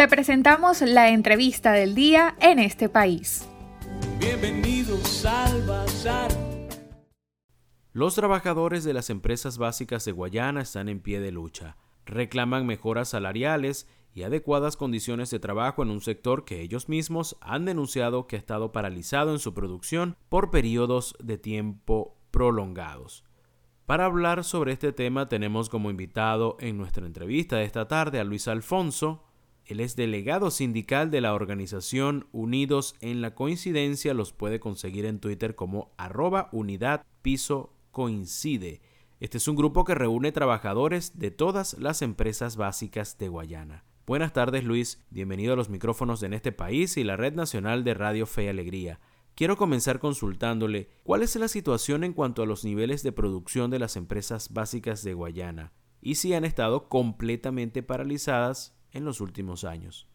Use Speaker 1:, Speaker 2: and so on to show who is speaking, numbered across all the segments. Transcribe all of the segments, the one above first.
Speaker 1: Te presentamos la entrevista del día en este país.
Speaker 2: Bienvenidos al Bazar.
Speaker 3: Los trabajadores de las empresas básicas de Guayana están en pie de lucha. Reclaman mejoras salariales y adecuadas condiciones de trabajo en un sector que ellos mismos han denunciado que ha estado paralizado en su producción por periodos de tiempo prolongados. Para hablar sobre este tema tenemos como invitado en nuestra entrevista de esta tarde a Luis Alfonso. Él es delegado sindical de la organización Unidos en la Coincidencia. Los puede conseguir en Twitter como arroba unidad piso coincide. Este es un grupo que reúne trabajadores de todas las empresas básicas de Guayana. Buenas tardes Luis, bienvenido a los micrófonos de En este país y la Red Nacional de Radio Fe y Alegría. Quiero comenzar consultándole cuál es la situación en cuanto a los niveles de producción de las empresas básicas de Guayana y si han estado completamente paralizadas en los últimos años.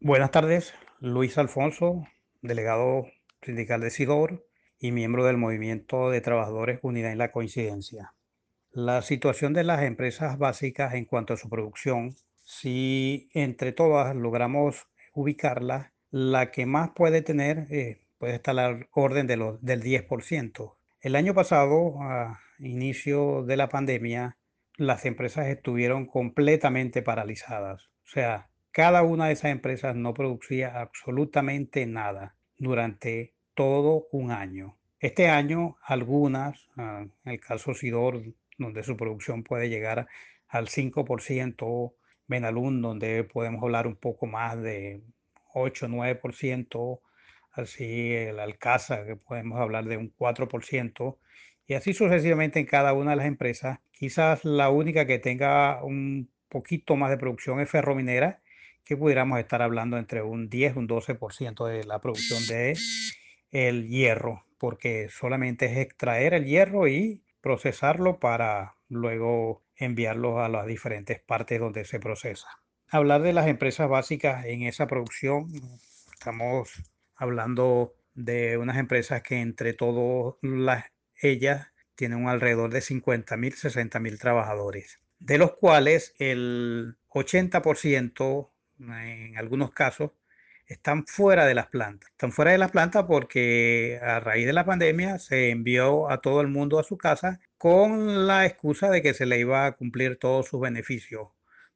Speaker 4: Buenas tardes, Luis Alfonso, delegado sindical de SIDOR y miembro del Movimiento de Trabajadores Unidad en la Coincidencia. La situación de las empresas básicas en cuanto a su producción, si entre todas logramos ubicarla, la que más puede tener eh, puede estar al orden del 10%. El año pasado, a inicio de la pandemia, las empresas estuvieron completamente paralizadas. O sea, cada una de esas empresas no producía absolutamente nada durante todo un año. Este año, algunas, ah, en el caso Sidor, donde su producción puede llegar al 5%, Benalún, donde podemos hablar un poco más de 8-9%, así el Alcázar, que podemos hablar de un 4%, y así sucesivamente en cada una de las empresas. Quizás la única que tenga un poquito más de producción es ferrominera, que pudiéramos estar hablando entre un 10 un 12% de la producción de el hierro, porque solamente es extraer el hierro y procesarlo para luego enviarlo a las diferentes partes donde se procesa. Hablar de las empresas básicas en esa producción, estamos hablando de unas empresas que entre todas ellas tienen un alrededor de 50 mil, 60 mil trabajadores, de los cuales el 80% en algunos casos están fuera de las plantas. Están fuera de las plantas porque a raíz de la pandemia se envió a todo el mundo a su casa con la excusa de que se le iba a cumplir todos sus beneficios,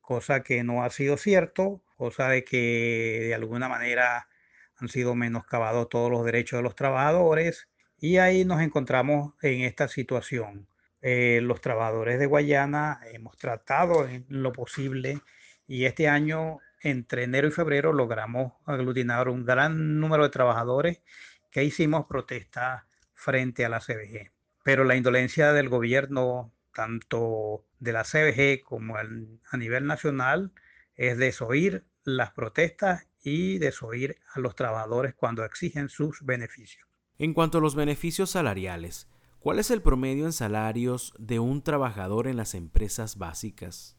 Speaker 4: cosa que no ha sido cierto, cosa de que de alguna manera han sido menoscabados todos los derechos de los trabajadores y ahí nos encontramos en esta situación. Eh, los trabajadores de Guayana hemos tratado en lo posible y este año, entre enero y febrero, logramos aglutinar un gran número de trabajadores que hicimos protesta frente a la CBG. Pero la indolencia del gobierno, tanto de la CBG como a nivel nacional, es desoír las protestas y desoír a los trabajadores cuando exigen sus beneficios.
Speaker 3: En cuanto a los beneficios salariales, ¿cuál es el promedio en salarios de un trabajador en las empresas básicas?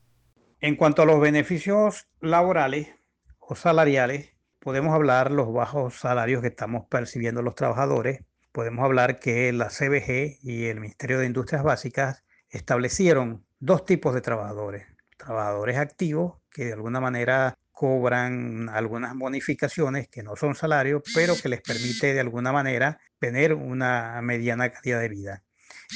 Speaker 4: En cuanto a los beneficios laborales o salariales, podemos hablar los bajos salarios que estamos percibiendo los trabajadores. Podemos hablar que la CBG y el Ministerio de Industrias Básicas establecieron dos tipos de trabajadores. Trabajadores activos, que de alguna manera cobran algunas bonificaciones que no son salarios, pero que les permite de alguna manera tener una mediana calidad de vida.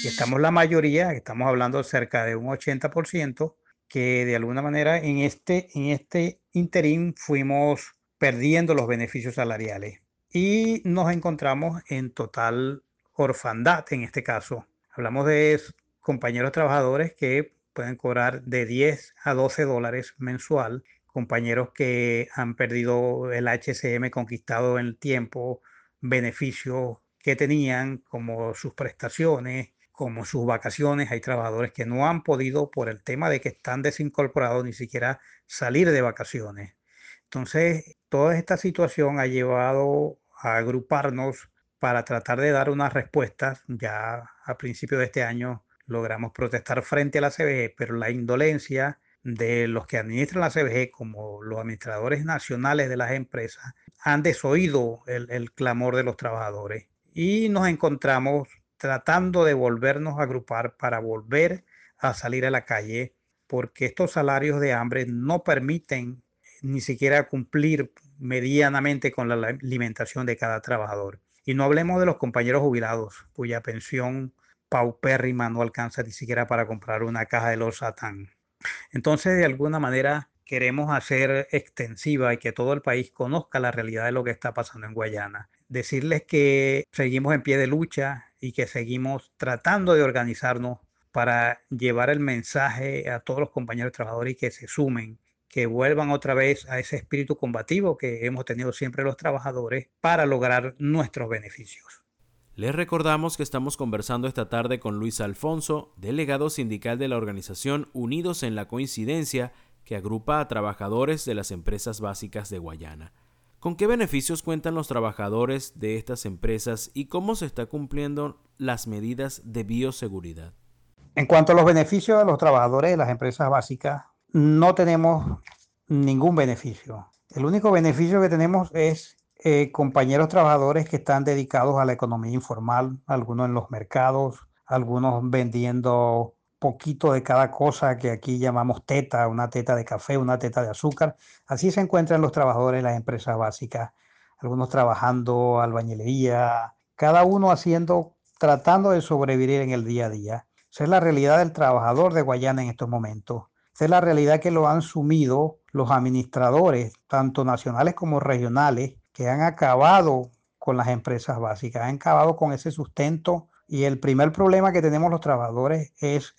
Speaker 4: Y estamos la mayoría, estamos hablando cerca de un 80%, que de alguna manera en este, en este interín fuimos perdiendo los beneficios salariales y nos encontramos en total orfandad en este caso. Hablamos de compañeros trabajadores que pueden cobrar de 10 a 12 dólares mensual compañeros que han perdido el HCM conquistado en el tiempo, beneficios que tenían como sus prestaciones, como sus vacaciones. Hay trabajadores que no han podido por el tema de que están desincorporados ni siquiera salir de vacaciones. Entonces, toda esta situación ha llevado a agruparnos para tratar de dar unas respuestas. Ya a principios de este año logramos protestar frente a la CBE, pero la indolencia de los que administran la CBG como los administradores nacionales de las empresas han desoído el, clamor de los trabajadores y nos encontramos tratando de volvernos a agrupar para volver a salir a la calle porque estos salarios de hambre no permiten ni siquiera cumplir medianamente con la alimentación de cada trabajador. Y no hablemos de los compañeros jubilados, cuya pensión paupérrima no alcanza ni siquiera para comprar una caja de los satán. Entonces, de alguna manera, queremos hacer extensiva y que todo el país conozca la realidad de lo que está pasando en Guayana. Decirles que seguimos en pie de lucha y que seguimos tratando de organizarnos para llevar el mensaje a todos los compañeros trabajadores y que se sumen, que vuelvan otra vez a ese espíritu combativo que hemos tenido siempre los trabajadores para lograr nuestros beneficios.
Speaker 3: Les recordamos que estamos conversando esta tarde con Luis Alfonso, delegado sindical de la organización Unidos en la Coincidencia, que agrupa a trabajadores de las empresas básicas de Guayana. ¿Con qué beneficios cuentan los trabajadores de estas empresas y cómo se está cumpliendo las medidas de bioseguridad?
Speaker 4: En cuanto a los beneficios de los trabajadores de las empresas básicas, no tenemos ningún beneficio. El único beneficio que tenemos es eh, compañeros trabajadores que están dedicados a la economía informal, algunos en los mercados, algunos vendiendo poquito de cada cosa que aquí llamamos teta, una teta de café, una teta de azúcar. Así se encuentran los trabajadores en las empresas básicas, algunos trabajando albañilería, cada uno haciendo, tratando de sobrevivir en el día a día. Esa es la realidad del trabajador de Guayana en estos momentos. Esa es la realidad que lo han sumido los administradores, tanto nacionales como regionales, que han acabado con las empresas básicas, han acabado con ese sustento. Y el primer problema que tenemos los trabajadores es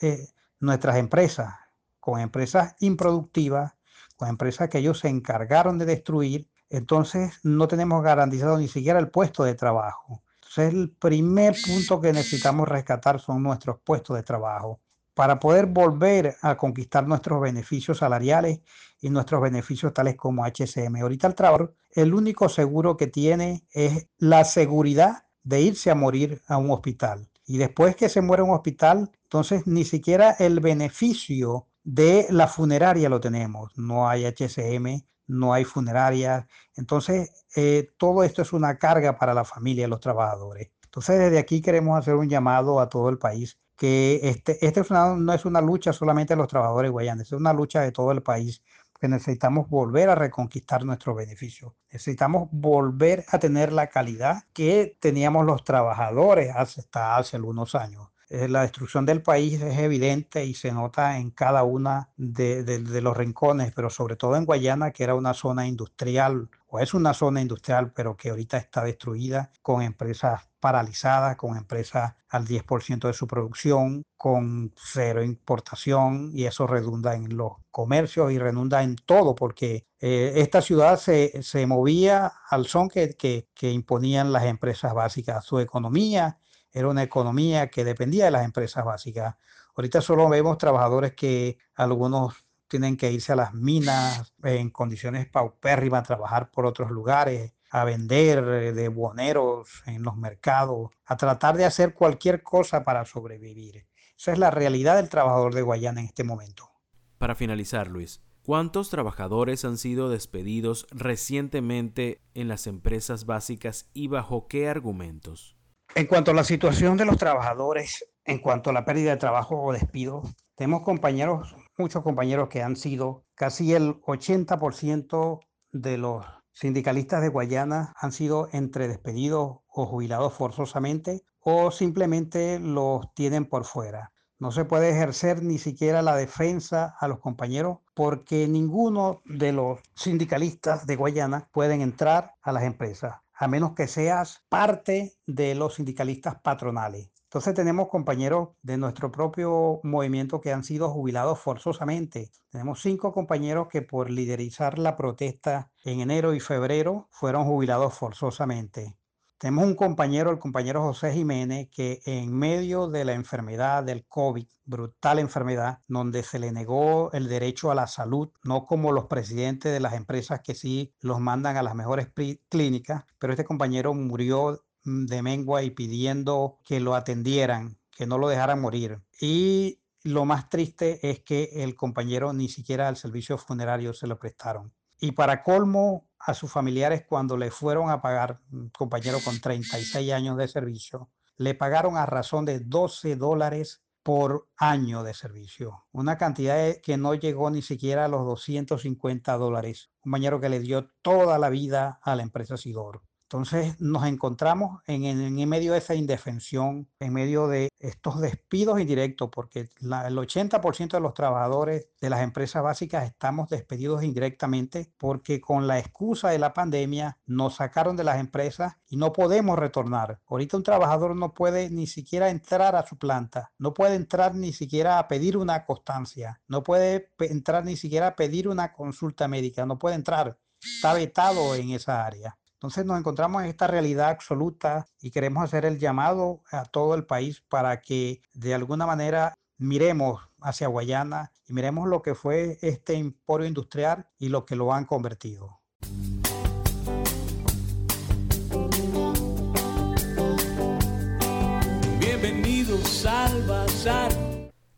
Speaker 4: nuestras empresas, con empresas improductivas, con empresas que ellos se encargaron de destruir, entonces no tenemos garantizado ni siquiera el puesto de trabajo. Entonces el primer punto que necesitamos rescatar son nuestros puestos de trabajo para poder volver a conquistar nuestros beneficios salariales y nuestros beneficios tales como HCM. Ahorita el trabajador, el único seguro que tiene es la seguridad de irse a morir a un hospital. Y después que se muere un hospital, entonces ni siquiera el beneficio de la funeraria lo tenemos. No hay HCM, no hay funeraria. Entonces, eh, todo esto es una carga para la familia, los trabajadores. Entonces, desde aquí queremos hacer un llamado a todo el país que este, este no es una lucha solamente de los trabajadores guayanes, es una lucha de todo el país necesitamos volver a reconquistar nuestros beneficios. Necesitamos volver a tener la calidad que teníamos los trabajadores hasta hace algunos años. Eh, la destrucción del país es evidente y se nota en cada una de, los rincones, pero sobre todo en Guayana, que era una zona industrial, o es una zona industrial, pero que ahorita está destruida con empresas paralizadas, con empresas al 10% de su producción, con cero importación, y eso redunda en los comercios y redunda en todo, porque eh, esta ciudad se, se, movía al son que, que, que imponían las empresas básicas, su economía era una economía que dependía de las empresas básicas. Ahorita solo vemos trabajadores que algunos tienen que irse a las minas en condiciones paupérrimas, a trabajar por otros lugares, a vender eh, de buhoneros en los mercados, a tratar de hacer cualquier cosa para sobrevivir. Esa es la realidad del trabajador de Guayana en este momento.
Speaker 3: Para finalizar, Luis, ¿cuántos trabajadores han sido despedidos recientemente en las empresas básicas y bajo qué argumentos?
Speaker 4: En cuanto a la situación de los trabajadores, en cuanto a la pérdida de trabajo o despido, tenemos compañeros, muchos compañeros que han sido, casi el 80% de los sindicalistas de Guayana han sido entre despedidos o jubilados forzosamente o simplemente los tienen por fuera. No se puede ejercer ni siquiera la defensa a los compañeros porque ninguno de los sindicalistas de Guayana pueden entrar a las empresas a menos que seas parte de los sindicalistas patronales. Entonces tenemos compañeros de nuestro propio movimiento que han sido jubilados forzosamente. Tenemos cinco compañeros que por liderizar la protesta en enero y febrero fueron jubilados forzosamente. Tenemos un compañero, el compañero José Jiménez, que en medio de la enfermedad del COVID, brutal enfermedad, donde se le negó el derecho a la salud, no como los presidentes de las empresas que sí los mandan a las mejores clínicas, pero este compañero murió mm, de mengua y pidiendo que lo atendieran, que no lo dejaran morir. Y lo más triste es que el compañero ni siquiera al servicio funerario se lo prestaron. Y para colmo, a sus familiares cuando le fueron a pagar, un compañero con 36 años de servicio, le pagaron a razón de 12 dólares por año de servicio. Una cantidad que no llegó ni siquiera a los 250 dólares. Un compañero que le dio toda la vida a la empresa Sidor. Entonces nos encontramos en, en, medio de esa indefensión, en medio de estos despidos indirectos, porque el 80% de los trabajadores de las empresas básicas estamos despedidos indirectamente porque con la excusa de la pandemia nos sacaron de las empresas y no podemos retornar. Ahorita un trabajador no puede ni siquiera entrar a su planta, no puede entrar ni siquiera a pedir una constancia, no puede entrar ni siquiera a pedir una consulta médica, no puede entrar, está vetado en esa área. Entonces nos encontramos en esta realidad absoluta y queremos hacer el llamado a todo el país para que de alguna manera miremos hacia Guayana y miremos lo que fue este emporio industrial y lo que lo han convertido.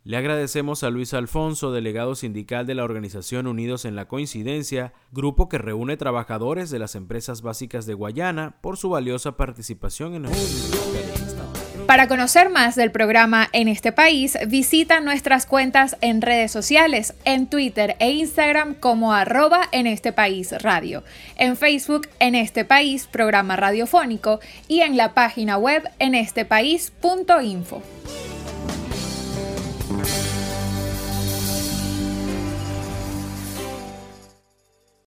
Speaker 3: Le agradecemos a Luis Alfonso, delegado sindical de la organización Unidos en la Coincidencia, grupo que reúne trabajadores de las empresas básicas de Guayana, por su valiosa participación en el
Speaker 1: para conocer más del programa en este país, visita nuestras cuentas en redes sociales, en Twitter e Instagram como arroba en este país radio, en Facebook en este país programa radiofónico y en la página web en estepaís.info.